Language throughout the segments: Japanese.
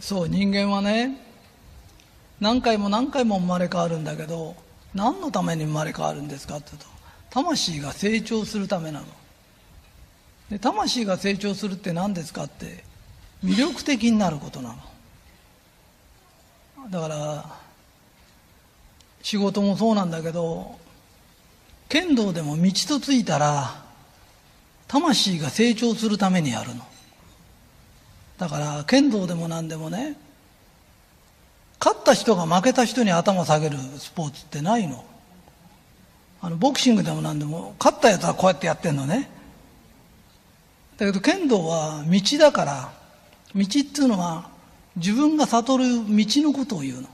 そう人間はね何回も何回も生まれ変わるんだけど何のために生まれ変わるんですかって言うと魂が成長するためなの。で魂が成長するって何ですかって魅力的になることなの。だから仕事もそうなんだけど剣道でも道とついたら魂が成長するためにやるの。だから剣道でも何でもね勝った人が負けた人に頭下げるスポーツってないの。あのボクシングでも何でも勝ったやつはこうやってやってんのね。だけど剣道は道だから道っていうのは自分が悟る道のことを言うの。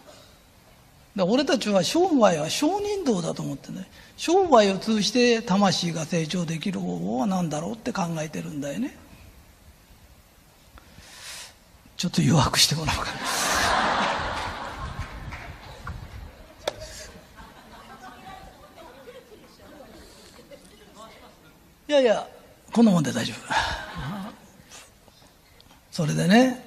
だ俺たちは商売は商人道だと思ってね商売を通じて魂が成長できる方法は何だろうって考えてるんだよね。ちょっと誘惑してもらおうかな。いやいやこんなもんで大丈夫。それでね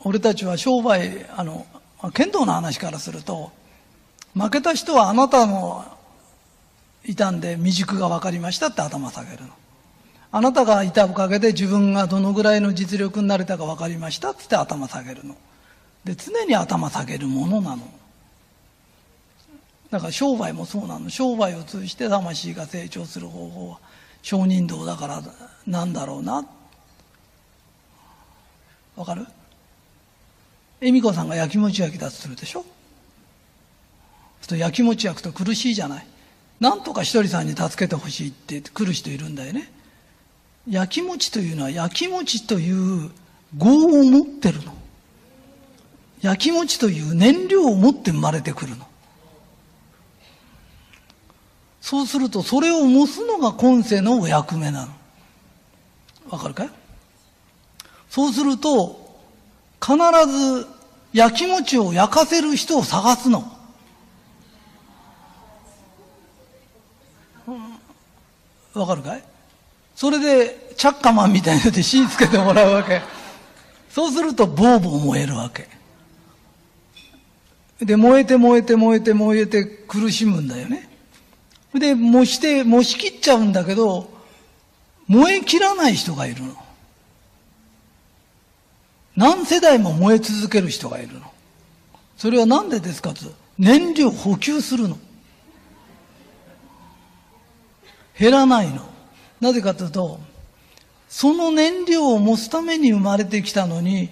俺たちは商売あの剣道の話からすると負けた人はあなたの傷んで未熟が分かりましたって頭下げるの。あなたがいたおかげで自分がどのぐらいの実力になれたか分かりましたっつって頭下げるの。で常に頭下げるものなの。だから商売もそうなの。商売を通じて魂が成長する方法は商人道だからなんだろうな。わかる？恵美子さんが焼きもち焼きだとするでしょ？と焼きもち焼くと苦しいじゃない。なんとかひとりさんに助けてほしいって来る人いるんだよね。焼きもちというのは焼きもちという業を持ってるの。焼きもちという燃料を持って生まれてくるの。そうするとそれを模すのが今世のお役目なの。わかるかい？そうすると必ず焼きもちを焼かせる人を探すの。わかるかい？それで、チャッカマンみたいなので火つけてもらうわけ。そうすると、ボーボー燃えるわけ。で、燃えて燃えて燃えて燃えて苦しむんだよね。で、燃して、燃し切っちゃうんだけど、燃え切らない人がいるの。何世代も燃え続ける人がいるの。それは何でですかと。燃料補給するの。減らないの。なぜかというと、その燃料を持つために生まれてきたのに、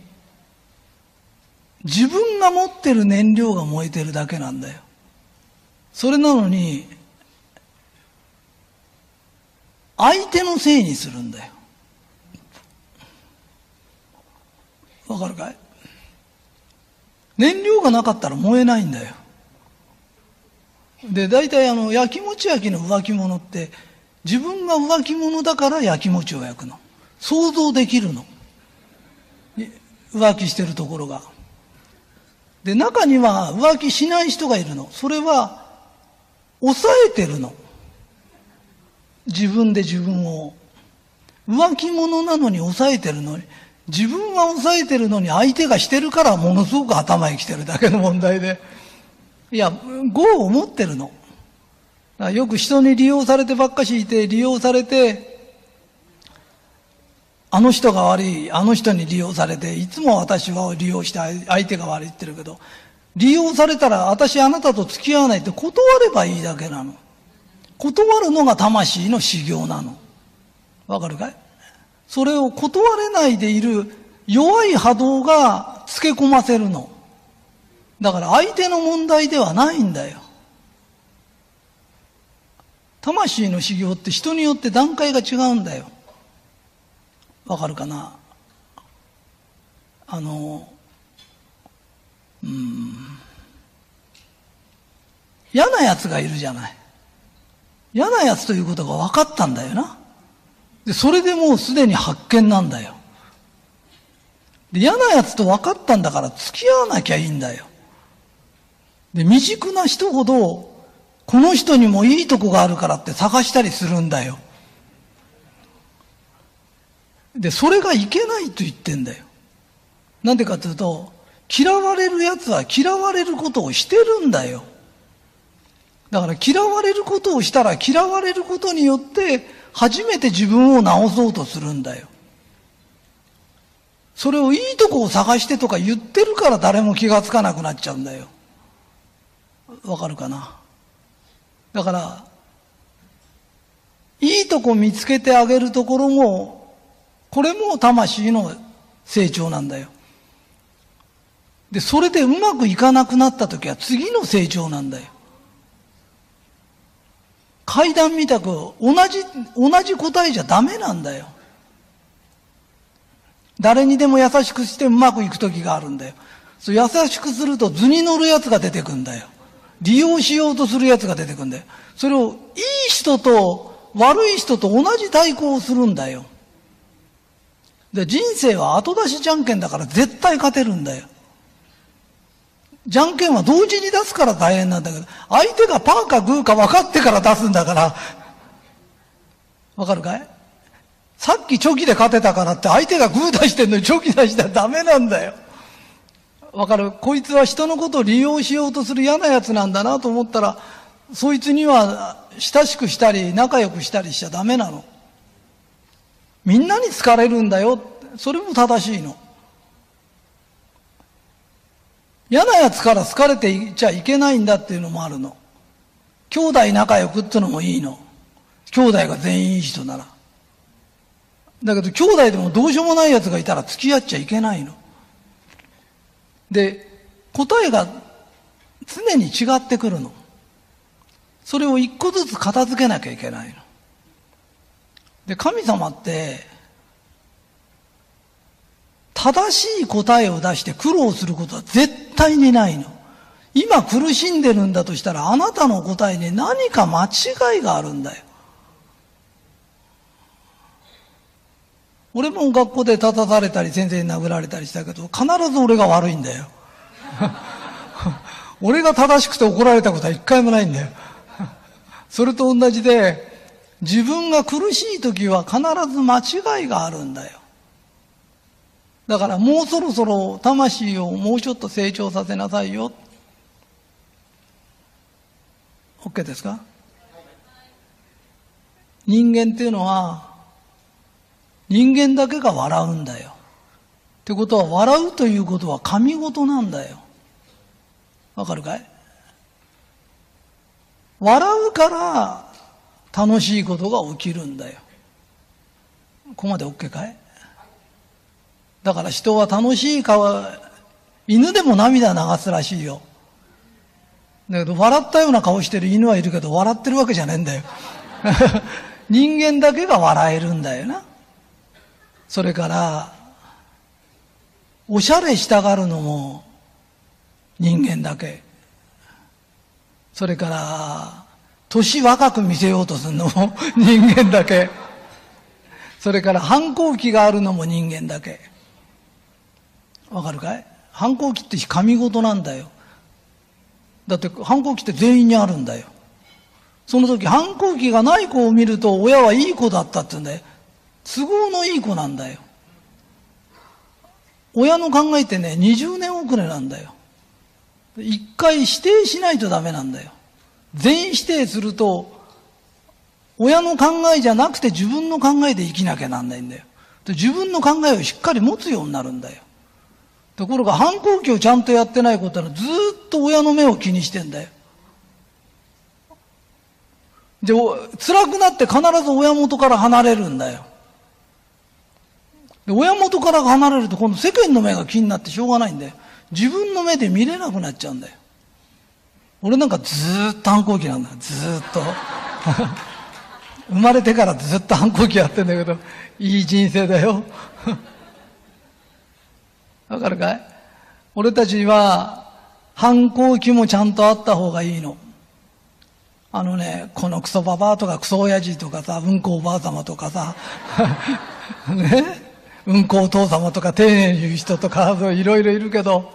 自分が持ってる燃料が燃えてるだけなんだよ。それなのに、相手のせいにするんだよ。わかるかい？燃料がなかったら燃えないんだよ。で、大体あの、焼きもち焼きの浮気物って、自分が浮気者だから焼き餅を焼くの。想像できるの。浮気してるところが。で、中には浮気しない人がいるの。それは、抑えてるの。自分で自分を。浮気者なのに抑えてるのに、自分は抑えてるのに相手がしてるからものすごく頭にきてるだけの問題で。いや、業を持ってるの。よく人に利用されてばっかしいて、利用されて、あの人が悪い、あの人に利用されて、いつも私は利用して相手が悪いって言ってるけど、利用されたら私あなたと付き合わないって断ればいいだけなの。断るのが魂の修行なの。わかるかい？それを断れないでいる弱い波動が付け込ませるの。だから相手の問題ではないんだよ。魂の修行って人によって段階が違うんだよ。わかるかな？あの、うん、嫌な奴がいるじゃない。嫌な奴ということが分かったんだよな。で、それでもうすでに発見なんだよ。で、嫌な奴と分かったんだから付き合わなきゃいいんだよ。で、未熟な人ほどこの人にもいいとこがあるからって探したりするんだよ。で、それがいけないと言ってんだよ。なんでかというと、嫌われる奴は嫌われることをしてるんだよ。だから嫌われることをしたら嫌われることによって初めて自分を直そうとするんだよ。それをいいとこを探してとか言ってるから誰も気がつかなくなっちゃうんだよ。わかるかな？だから、いいとこ見つけてあげるところも、これも魂の成長なんだよ。で、それでうまくいかなくなった時は次の成長なんだよ。階段みたく同じ、同じ答えじゃダメなんだよ。誰にでも優しくしてうまくいく時があるんだよ。そう優しくすると図に乗るやつが出てくんだよ。利用しようとするやつが出てくんだよ。それをいい人と悪い人と同じ対抗をするんだよ。で、人生は後出しじゃんけんだから絶対勝てるんだよ。じゃんけんは同時に出すから大変なんだけど、相手がパーかグーか分かってから出すんだから、わかるかい？さっきチョキで勝てたからって相手がグー出してんのにチョキ出したらダメなんだよ。わかるこいつは人のことを利用しようとする嫌な奴なんだなと思ったら、そいつには親しくしたり仲良くしたりしちゃダメなの。みんなに好かれるんだよ。それも正しいの。嫌な奴から好かれていちゃいけないんだっていうのもあるの。兄弟仲良くってのもいいの。兄弟が全員いい人なら。だけど兄弟でもどうしようもない奴がいたら付き合っちゃいけないの。で、答えが常に違ってくるの。それを一個ずつ片付けなきゃいけないの。で、神様って、正しい答えを出して苦労することは絶対にないの。今苦しんでるんだとしたらあなたの答えに何か間違いがあるんだよ。俺も学校で立たされたり先生に殴られたりしたけど必ず俺が悪いんだよ。俺が正しくて怒られたことは一回もないんだよ。それと同じで自分が苦しい時は必ず間違いがあるんだよ。だからもうそろそろ魂をもうちょっと成長させなさいよ。OK ですか？人間っていうのは人間だけが笑うんだよ。ってことは笑うということは神事なんだよ。わかるかい？笑うから楽しいことが起きるんだよ。ここまで OK かい？だから人は楽しい顔、犬でも涙流すらしいよ。だけど笑ったような顔してる犬はいるけど笑ってるわけじゃねえんだよ。人間だけが笑えるんだよな。それから、おしゃれしたがるのも人間だけ。それから、年若く見せようとするのも 人間だけ。それから反抗期があるのも人間だけ。わかるかい？反抗期って神事なんだよ。だって反抗期って全員にあるんだよ。その時反抗期がない子を見ると親はいい子だったって言うんだよ。都合のいい子なんだよ。親の考えってね、20年遅れなんだよ。一回否定しないとダメなんだよ。全否定すると、親の考えじゃなくて自分の考えで生きなきゃなんないんだよ。自分の考えをしっかり持つようになるんだよ。ところが反抗期をちゃんとやってないことはずっと親の目を気にしてんだよ。で、辛くなって必ず親元から離れるんだよ。で、親元から離れると今度世間の目が気になってしょうがないんだよ。自分の目で見れなくなっちゃうんだよ。俺なんかずーっと反抗期なんだよ。ずっと。生まれてからずっと反抗期やってんだけど、いい人生だよ。わかるかい？俺たちは反抗期もちゃんとあった方がいいの。あのね、このクソババアとかクソ親父とかさ、うんこおばあ様とかさ、ね、うんこお父様とか丁寧に言う人とか、いろいろいるけど、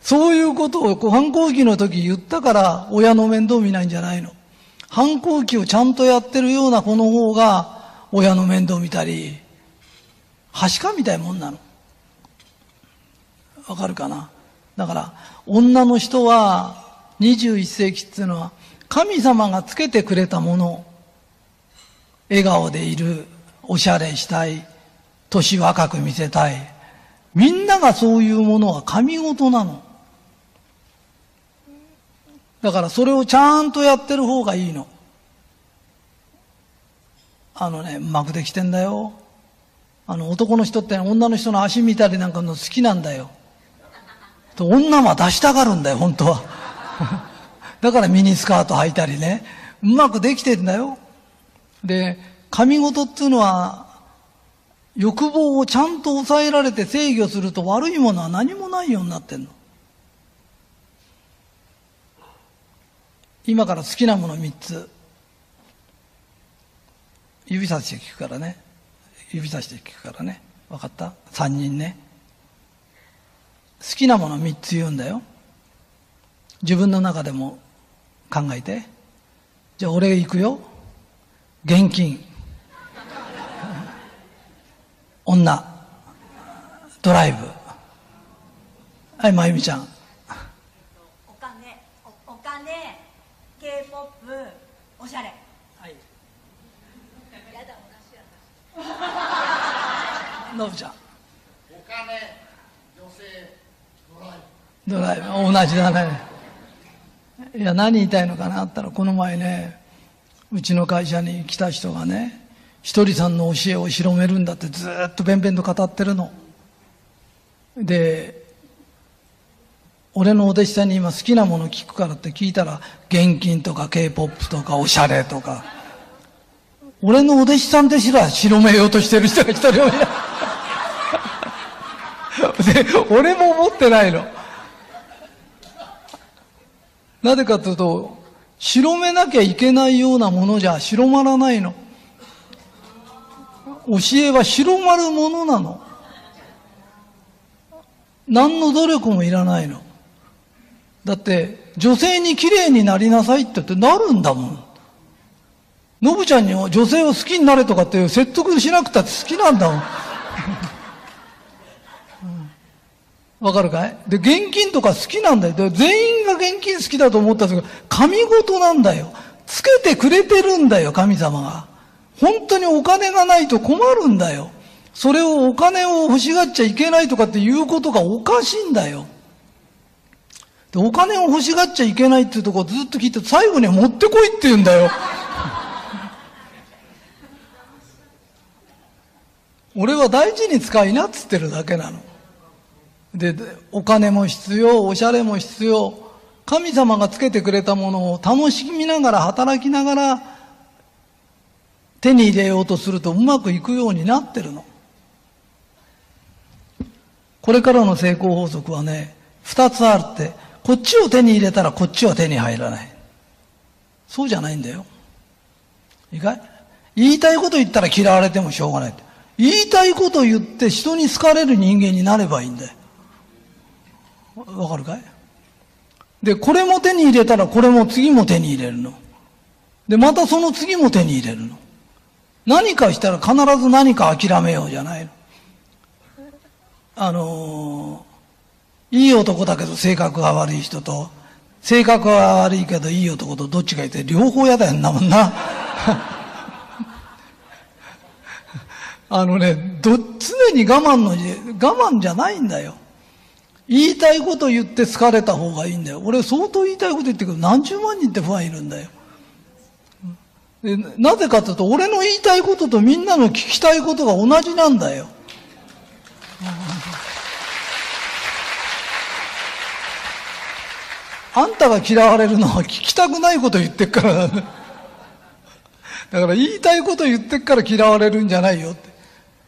そういうことを反抗期の時言ったから親の面倒見ないんじゃないの。反抗期をちゃんとやってるような子の方が親の面倒見たり、はしかみたいもんなの。わかるかなだから、女の人は21世紀っていうのは、神様がつけてくれたもの、笑顔でいる、おしゃれしたい、年若く見せたい。みんながそういうものは神事なの。だからそれをちゃんとやってる方がいいの。あのね、うまくできてんだよ。あの男の人って女の人の足見たりなんかの好きなんだよ。と女は出したがるんだよ、本当は。だからミニスカート履いたりね。うまくできてんだよ。で、神事っていうのは、欲望をちゃんと抑えられて制御すると悪いものは何もないようになってんの。今から好きなもの3つ。指さして聞くからね。指さして聞くからね。分かった ?3 人ね。好きなもの3つ言うんだよ。自分の中でも考えて。じゃあ俺行くよ。現金。女。ドライブ。はい、まゆみちゃん。お金おお金 K-POP おしゃれはい。やだ同じやのぶちゃん。お金、女性、ドライドライブ。同じだね。いや、何言いたいのかなったら、この前ね、うちの会社に来た人がね、ひとりさんの教えを広めるんだってずっとべんべんと語ってるの。で、俺のお弟子さんに今好きなもの聞くからって聞いたら、現金とか K-POP とかおしゃれとか、俺のお弟子さんですら広めようとしてる人が一人もいない。で、俺も思ってないの。なぜかというと、広めなきゃいけないようなものじゃ広まらないの。教えは広まるものなの。何の努力もいらないの。だって、女性に綺麗になりなさいって言ってなるんだもん。のぶちゃんには女性を好きになれとかって説得しなくたって好きなんだもん。わかるかい？で、現金とか好きなんだよ。全員が現金好きだと思ったんですけど、神事なんだよ。つけてくれてるんだよ、神様が。本当にお金がないと困るんだよ。それをお金を欲しがっちゃいけないとかっていうことがおかしいんだよ。で、お金を欲しがっちゃいけないっていうとこずっと聞いて、最後には持ってこいって言うんだよ。俺は大事に使いなっつってるだけなの。でお金も必要、おしゃれも必要。神様がつけてくれたものを楽しみながら、働きながら、手に入れようとするとうまくいくようになってるの。これからの成功法則はね、二つあるって、こっちを手に入れたらこっちは手に入らない。そうじゃないんだよ。いいかい言いたいこと言ったら嫌われてもしょうがない。言いたいこと言って人に好かれる人間になればいいんだよ。わかるかい？で、これも手に入れたらこれも次も手に入れるの。で、またその次も手に入れるの。何かしたら必ず何か諦めようじゃないの。あのー、いい男だけど性格が悪い人と、性格は悪いけどいい男とどっちがいて両方嫌だよんなもんな。あのね、ど、常に我慢の、我慢じゃないんだよ。言いたいこと言って好かれた方がいいんだよ。俺相当言いたいこと言ってくる何十万人ってファンいるんだよ。なぜかというと、俺の言いたいこととみんなの聞きたいことが同じなんだよ。あんたが嫌われるのは聞きたくないこと言ってっからなんだ。だから言いたいこと言ってっから嫌われるんじゃないよって。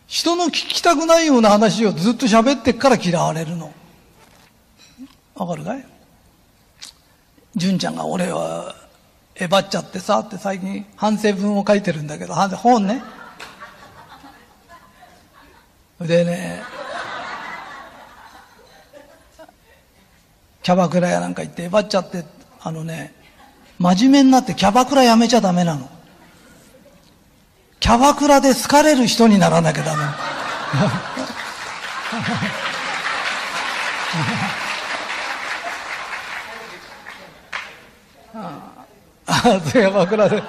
人の聞きたくないような話をずっと喋ってっから嫌われるの。わかるかい？純ちゃんが俺はえばっちゃってさって最近反省文を書いてるんだけど、反省本ね。でね、キャバクラやなんか行ってえばっちゃって、あのね、真面目になってキャバクラやめちゃダメなの。キャバクラで好かれる人にならなきゃダメ。あそれは枕で。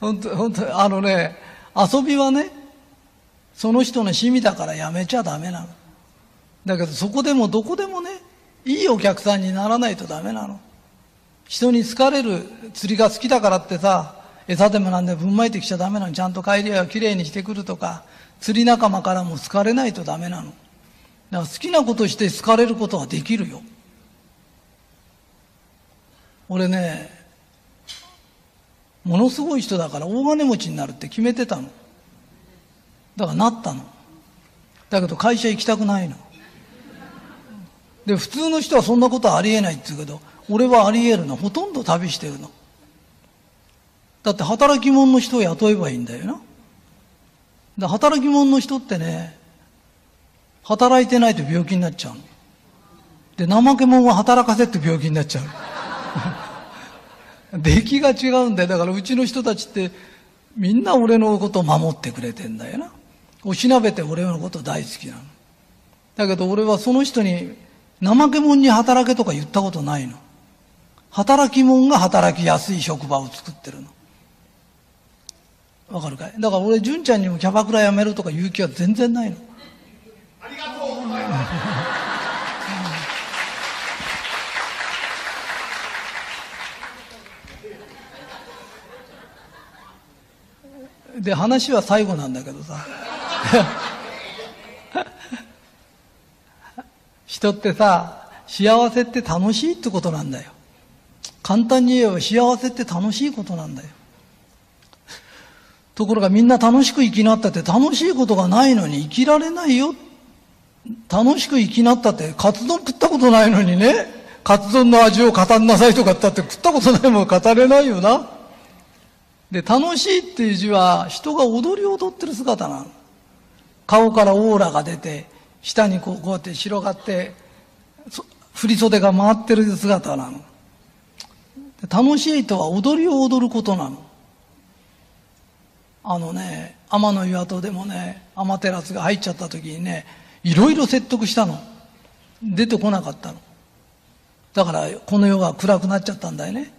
本当、本当、あのね、遊びはね、その人の趣味だからやめちゃダメなの。だけどそこでもどこでもね、いいお客さんにならないとダメなの。人に好かれる釣りが好きだからってさ、餌でもなんでぶんまいてきちゃダメなの。ちゃんと帰りはきれいにしてくるとか、釣り仲間からも好かれないとダメなの。だから好きなことして好かれることはできるよ。俺ね、ものすごい人だから大金持ちになるって決めてたの。だからなったの。だけど会社行きたくないの。で、普通の人はそんなことありえないって言うけど、俺はあり得るの。ほとんど旅してるの。だって働き者の人を雇えばいいんだよな。で働き者の人ってね、働いてないと病気になっちゃうの。で、怠け者は働かせって病気になっちゃう。出来が違うんだよ。だからうちの人たちってみんな俺のことを守ってくれてんだよな。おしなべて俺のこと大好きなの。だけど俺はその人に怠け者に働けとか言ったことないの。働き者が働きやすい職場を作ってるの。わかるかい？だから俺、純ちゃんにもキャバクラ辞めるとか言う気は全然ないの。ありがとうございます。で、話は最後なんだけどさ。人ってさ、幸せって楽しいってことなんだよ。簡単に言えば幸せって楽しいことなんだよ。ところがみんな楽しく生きなったって楽しいことがないのに生きられないよ。楽しく生きなったってカツ丼食ったことないのにね、カツ丼の味を語んなさいとかってって食ったことないもん語れないよな。で、楽しいっていう字は人が踊り踊ってる姿なの。顔からオーラが出て、下にこうこうやって広がって、振り袖が回ってる姿なの。楽しいとは踊りを踊ることなの。あのね、天の岩戸でもね、天照が入っちゃった時にね、いろいろ説得したの。出てこなかったの。だから、この世が暗くなっちゃったんだよね。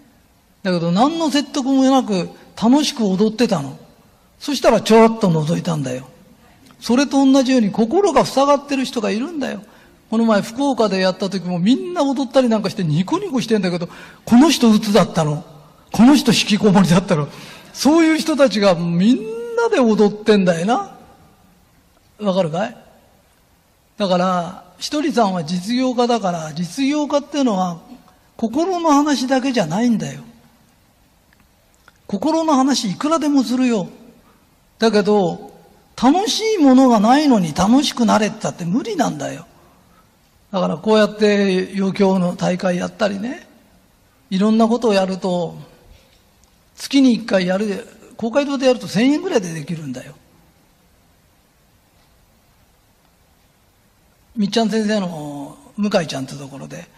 だけど、何の説得もなく、楽しく踊ってたの。そしたら、ちょろっと覗いたんだよ。それと同じように、心が塞がってる人がいるんだよ。この前、福岡でやった時もみんな踊ったりなんかしてニコニコしてんだけど、この人鬱だったの。この人引きこもりだったの。そういう人たちがみんなで踊ってんだよな。わかるかい？だから、ひとりさんは実業家だから、実業家っていうのは心の話だけじゃないんだよ。心の話いくらでもするよ。だけど、楽しいものがないのに楽しくなれってたって無理なんだよ。だからこうやって余興の大会やったりね、いろんなことをやると、月に一回やる、公会堂でやると1000円ぐらいでできるんだよ。みっちゃん先生の向井ちゃんってところで、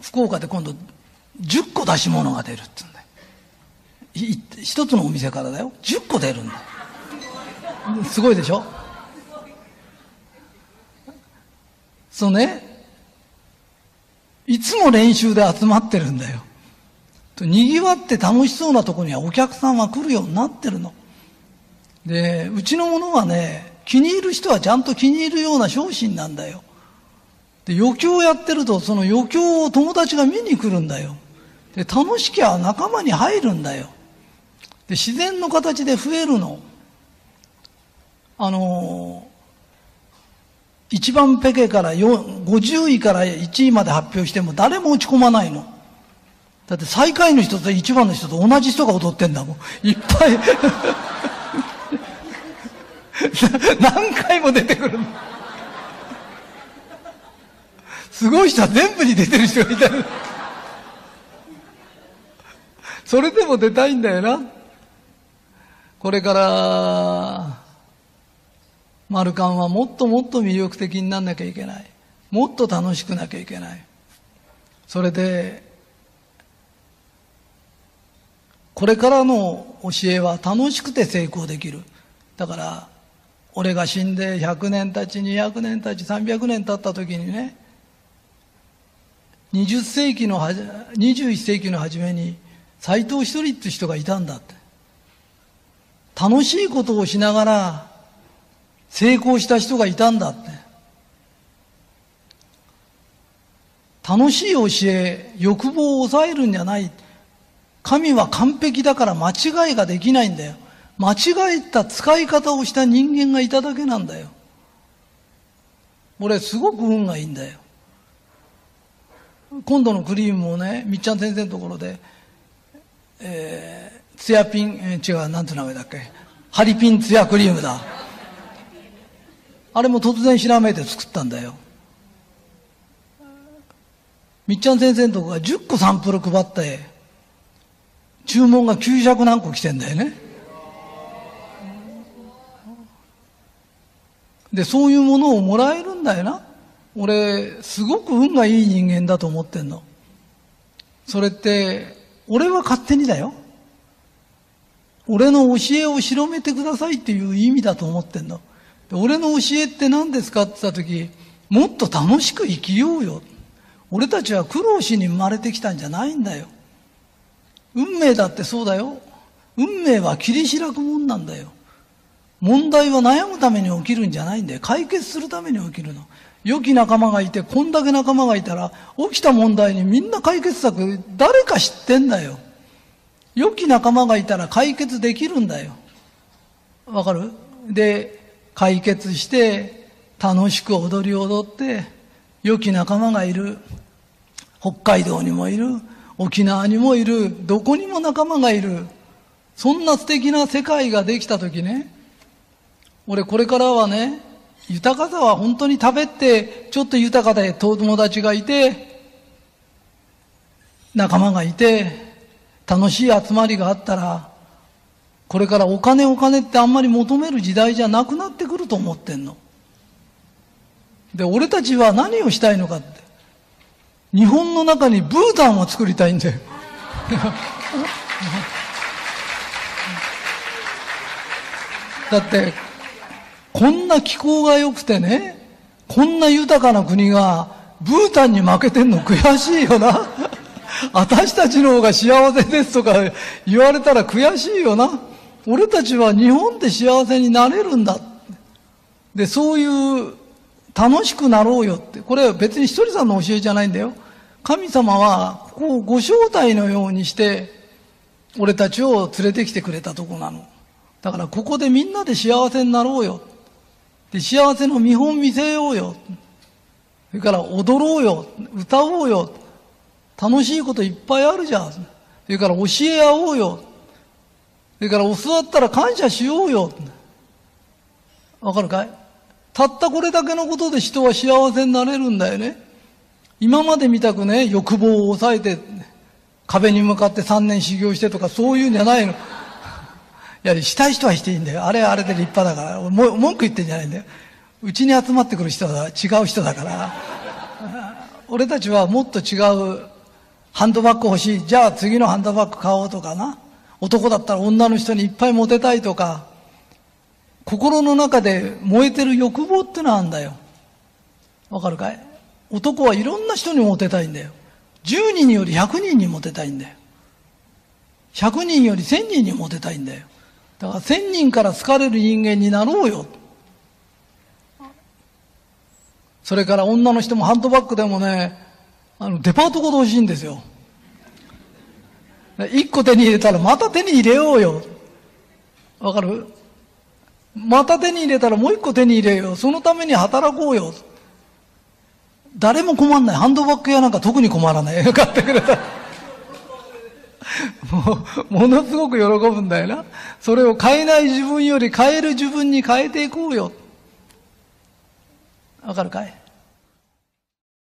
福岡で今度10個出し物が出るって言うんだよ。一つのお店からだよ。10個出るんだ。すごいでしょ？そうね、いつも練習で集まってるんだよ。賑わって楽しそうなとこにはお客さんは来るようになってるの。で、うちのものはね、気に入る人はちゃんと気に入るような商品なんだよ。で、余興やってると、その余興を友達が見に来るんだよ。で、楽しきゃ仲間に入るんだよ。で、自然の形で増えるの。あのー、一番ペケから50位から1位まで発表しても誰も落ち込まないの。だって最下位の人と一番の人と同じ人が踊ってんだもん。いっぱい 何回も出てくるの。すごい人は全部に出てる人がいたそれでも出たいんだよな。これから、マルカンはもっともっと魅力的になんなきゃいけない。もっと楽しくなきゃいけない。それで、これからの教えは楽しくて成功できる。だから、俺が死んで100年経ち、200年経ち、300年経った時にね、20世紀のはじ、21世紀の初めに、斎藤一人って人がいたんだって。楽しいことをしながら成功した人がいたんだって。楽しい教え、欲望を抑えるんじゃない。神は完璧だから間違いができないんだよ。間違えた使い方をした人間がいただけなんだよ。俺すごく運がいいんだよ。今度のクリームもね、みっちゃん先生のところで、えー、ツヤピン、えー、違う、なんて名前だっけ？ハリピンツヤクリームだ。あれも突然ひらめいて作ったんだよ。みっちゃん先生のとこが10個サンプル配って、注文が900何個来てんだよね。で、そういうものをもらえるんだよな。俺、すごく運がいい人間だと思ってんの。それって、俺は勝手にだよ。俺の教えを広めてくださいっていう意味だと思ってんの。俺の教えって何ですかって言った時、もっと楽しく生きようよ。俺たちは苦労しに生まれてきたんじゃないんだよ。運命だってそうだよ。運命は切り開くもんなんだよ。問題は悩むために起きるんじゃないんだよ。解決するために起きるの。良き仲間がいて、こんだけ仲間がいたら、起きた問題にみんな解決策、誰か知ってんだよ。良き仲間がいたら解決できるんだよ。わかる？で、解決して、楽しく踊り踊って、良き仲間がいる。北海道にもいる。沖縄にもいる。どこにも仲間がいる。そんな素敵な世界ができたときね、俺これからはね、豊かさは本当に食べて、ちょっと豊かで友達がいて、仲間がいて、楽しい集まりがあったら、これからお金お金ってあんまり求める時代じゃなくなってくると思ってんの。で、俺たちは何をしたいのかって。日本の中にブータンを作りたいんだよ。だって、こんな気候が良くてね、こんな豊かな国がブータンに負けてんの悔しいよな。私たちの方が幸せですとか言われたら悔しいよな。俺たちは日本で幸せになれるんだ。で、そういう楽しくなろうよって。これは別に一人さんの教えじゃないんだよ。神様はここをご招待のようにして俺たちを連れてきてくれたとこなの。だからここでみんなで幸せになろうよ。で、幸せの見本見せようよ。それから踊ろうよ。歌おうよ。楽しいこといっぱいあるじゃん。それから教え合おうよ。それから教わったら感謝しようよ。わかるかい？たったこれだけのことで人は幸せになれるんだよね。今まで見たくね、欲望を抑えて、壁に向かって3年修行してとかそういうんじゃないの。いや、したい人はしていいんだよ。あれはあれで立派だから。も文句言ってんじゃないんだよ。うちに集まってくる人は違う人だから。俺たちはもっと違うハンドバッグ欲しい。じゃあ次のハンドバッグ買おうとかな。男だったら女の人にいっぱいモテたいとか。心の中で燃えてる欲望ってのはあるんだよ。わかるかい？男はいろんな人にモテたいんだよ。10人より100人にモテたいんだよ。100人より1000人にモテたいんだよ。だから千人から好かれる人間になろうよ。それから女の人もハンドバッグでもね、あの、デパートごと欲しいんですよ。一個手に入れたらまた手に入れようよ。わかる？また手に入れたらもう一個手に入れよう。そのために働こうよ。誰も困んない。ハンドバッグ屋なんか特に困らない。買ってくれた。もう、ものすごく喜ぶんだよな。それを変えない自分より変える自分に変えていこうよ。わかるかい？